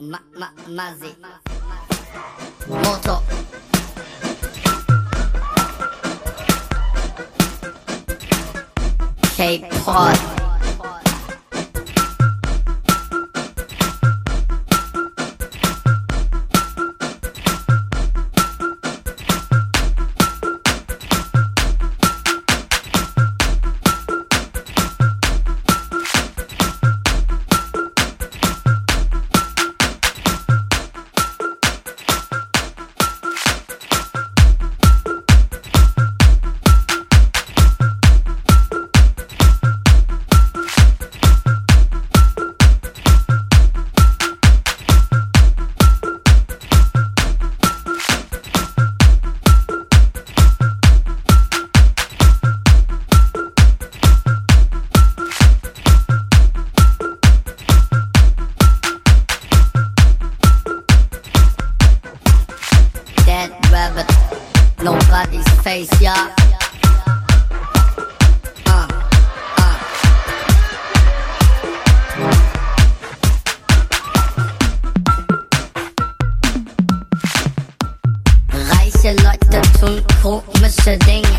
ma moto. Shape pod dead rabbit. Nobody's face, yeah. Reiche Leute tun komische Dinge,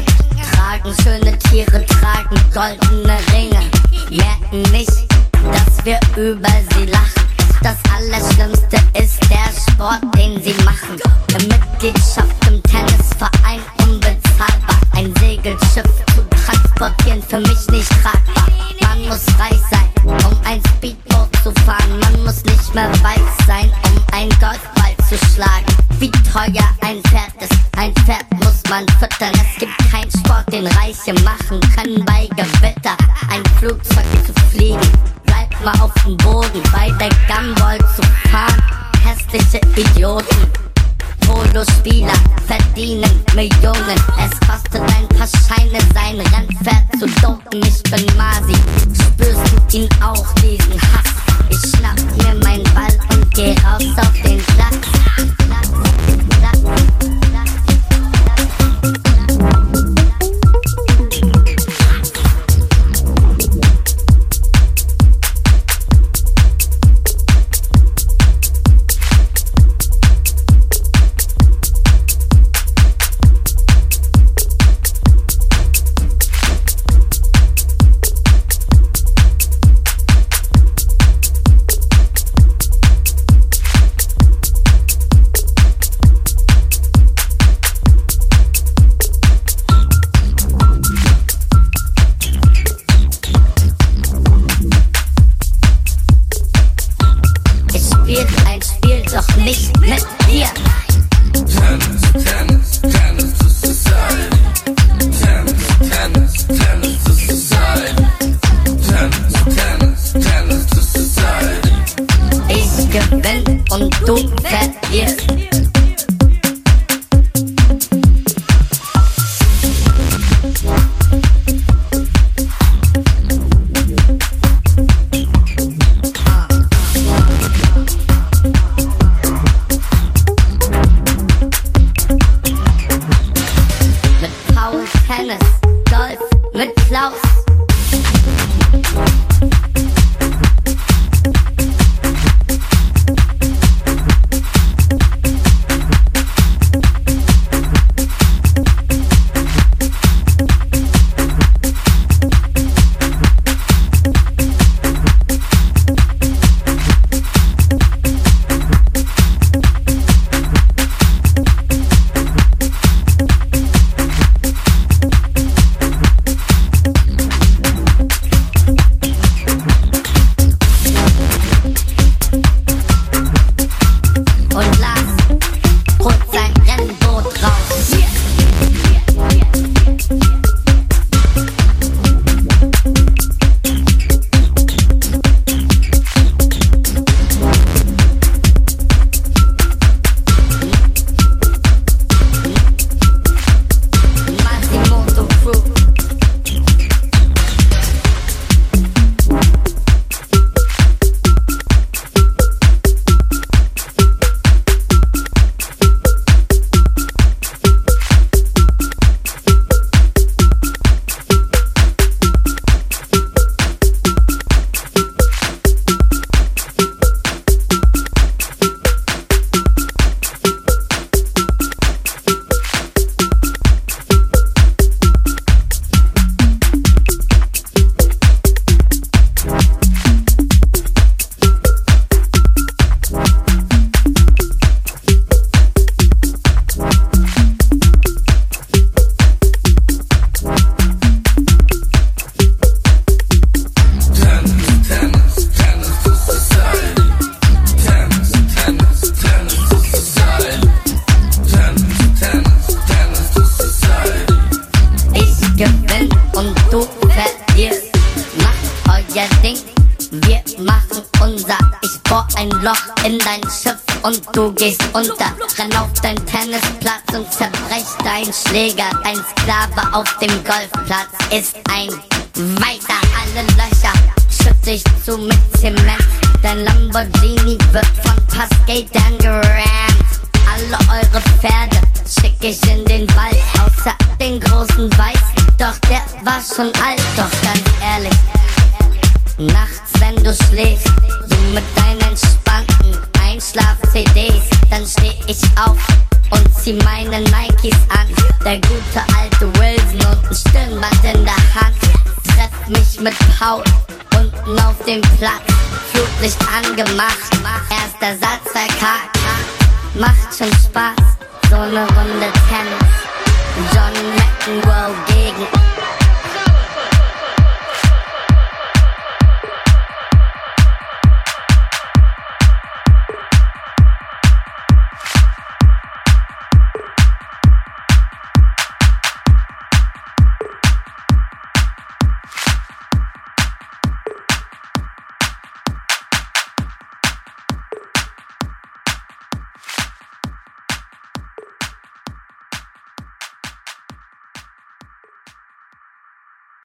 tragen schöne Tiere, tragen goldene Ringe, merken nicht, dass wir über sie lachen. Das Allerschlimmste ist der Sport, den sie machen. Eine Mitgliedschaft im Tennisverein unbezahlbar. Ein Segelschiff zu transportieren, für mich nicht tragbar. Man muss reich sein, um ein Speedboat zu fahren. Man muss nicht mehr weit sein, um ein Golfball zu schlagen. Wie teuer ein Pferd ist, ein Pferd muss man füttern. Es gibt keinen Sport, den Reiche machen können bei Gewitter. Ein Flugzeug zu fliegen war auf dem Boden, bei der Gumball zu fahren. Hässliche Idioten, Polospieler verdienen Millionen. Es kostet ein paar Scheine, sein Rennpferd zu dopen. Ich bin Masi, spürst du ihn auch? In dein Schiff und du gehst unter. Renn auf dein Tennisplatz und zerbrech dein Schläger. Dein Sklave auf dem Golfplatz ist ein weiter alle Löcher. Schütt dich zu mit Zement. Dein Lamborghini wird von Pascal gerammt. Alle eure Pferde schick ich in den Wald, außer den großen Weißen. Doch der war schon alt, doch ganz ehrlich. Nachts, wenn du schläfst, mit deinen entspannten Einschlaf-CDs, dann steh ich auf und zieh meine Nikes an. Der gute alte Wilson und ein Stirnband in der Hand. Treff mich mit Paul unten auf dem Platz. Flutlicht angemacht, erster Satz verkackt. Macht schon Spaß, so ne Runde Tennis. John McEnroe gegen